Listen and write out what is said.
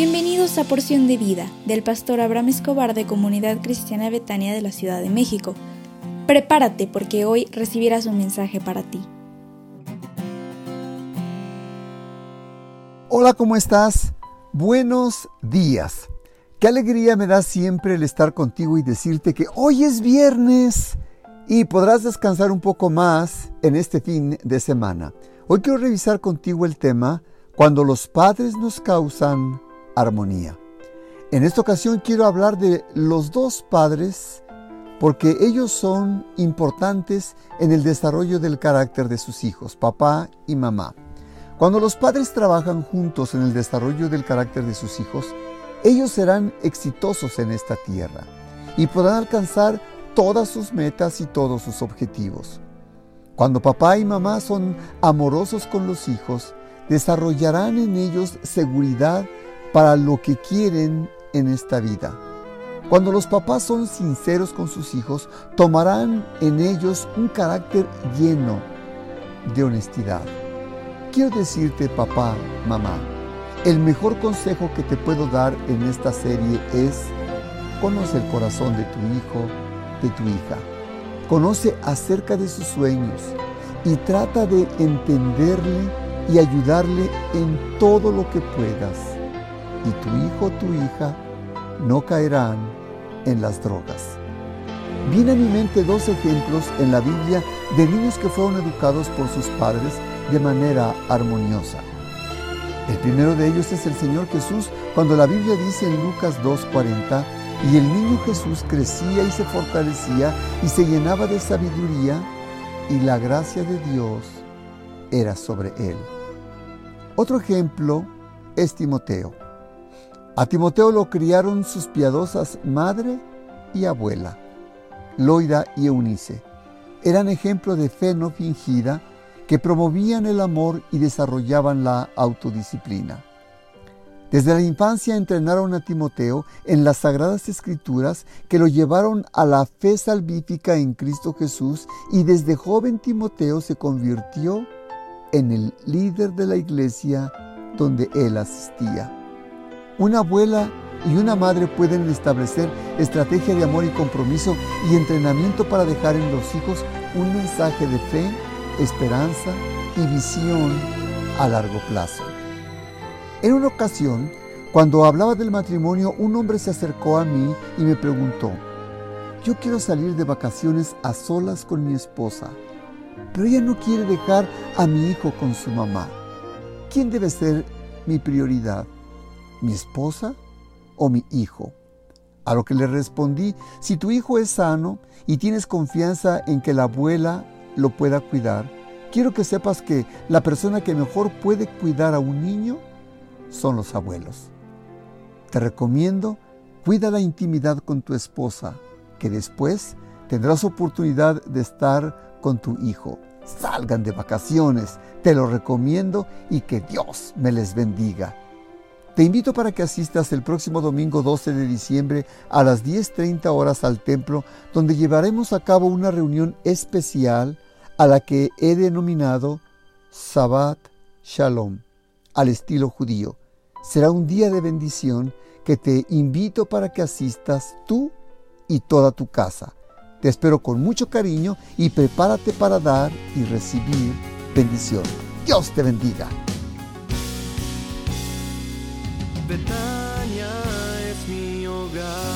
Bienvenidos a Porción de Vida del pastor Abraham Escobar de Comunidad Cristiana Betania de la Ciudad de México. Prepárate porque hoy recibirás un mensaje para ti. Hola, ¿cómo estás? Buenos días. Qué alegría me da siempre el estar contigo y decirte que hoy es viernes y podrás descansar un poco más en este fin de semana. Hoy quiero revisar contigo el tema cuando los padres nos causan armonía. En esta ocasión quiero hablar de los dos padres porque ellos son importantes en el desarrollo del carácter de sus hijos, papá y mamá. Cuando los padres trabajan juntos en el desarrollo del carácter de sus hijos, ellos serán exitosos en esta tierra y podrán alcanzar todas sus metas y todos sus objetivos. Cuando papá y mamá son amorosos con los hijos, desarrollarán en ellos seguridad para lo que quieren en esta vida. Cuando los papás son sinceros con sus hijos, tomarán en ellos un carácter lleno de honestidad. Quiero decirte, papá, mamá, el mejor consejo que te puedo dar en esta serie es, conoce el corazón de tu hijo, de tu hija. Conoce acerca de sus sueños y trata de entenderle y ayudarle en todo lo que puedas y tu hijo o tu hija no caerán en las drogas. Viene a mi mente dos ejemplos en la Biblia de niños que fueron educados por sus padres de manera armoniosa. El primero de ellos es el Señor Jesús, cuando la Biblia dice en Lucas 2.40, y el niño Jesús crecía y se fortalecía y se llenaba de sabiduría, y la gracia de Dios era sobre él. Otro ejemplo es Timoteo. A Timoteo lo criaron sus piadosas madre y abuela, Loida y Eunice. Eran ejemplo de fe no fingida que promovían el amor y desarrollaban la autodisciplina. Desde la infancia entrenaron a Timoteo en las sagradas escrituras que lo llevaron a la fe salvífica en Cristo Jesús y desde joven Timoteo se convirtió en el líder de la iglesia donde él asistía. Una abuela y una madre pueden establecer estrategia de amor y compromiso y entrenamiento para dejar en los hijos un mensaje de fe, esperanza y visión a largo plazo. En una ocasión, cuando hablaba del matrimonio, un hombre se acercó a mí y me preguntó, yo quiero salir de vacaciones a solas con mi esposa, pero ella no quiere dejar a mi hijo con su mamá. ¿Quién debe ser mi prioridad? Mi esposa o mi hijo? A lo que le respondí, si tu hijo es sano y tienes confianza en que la abuela lo pueda cuidar, quiero que sepas que la persona que mejor puede cuidar a un niño son los abuelos. Te recomiendo, cuida la intimidad con tu esposa, que después tendrás oportunidad de estar con tu hijo. Salgan de vacaciones, te lo recomiendo y que Dios me les bendiga. Te invito para que asistas el próximo domingo 12 de diciembre a las 10.30 horas al templo, donde llevaremos a cabo una reunión especial a la que he denominado Sabbat Shalom, al estilo judío. Será un día de bendición que te invito para que asistas tú y toda tu casa. Te espero con mucho cariño y prepárate para dar y recibir bendición. Dios te bendiga. Betania es mi hogar.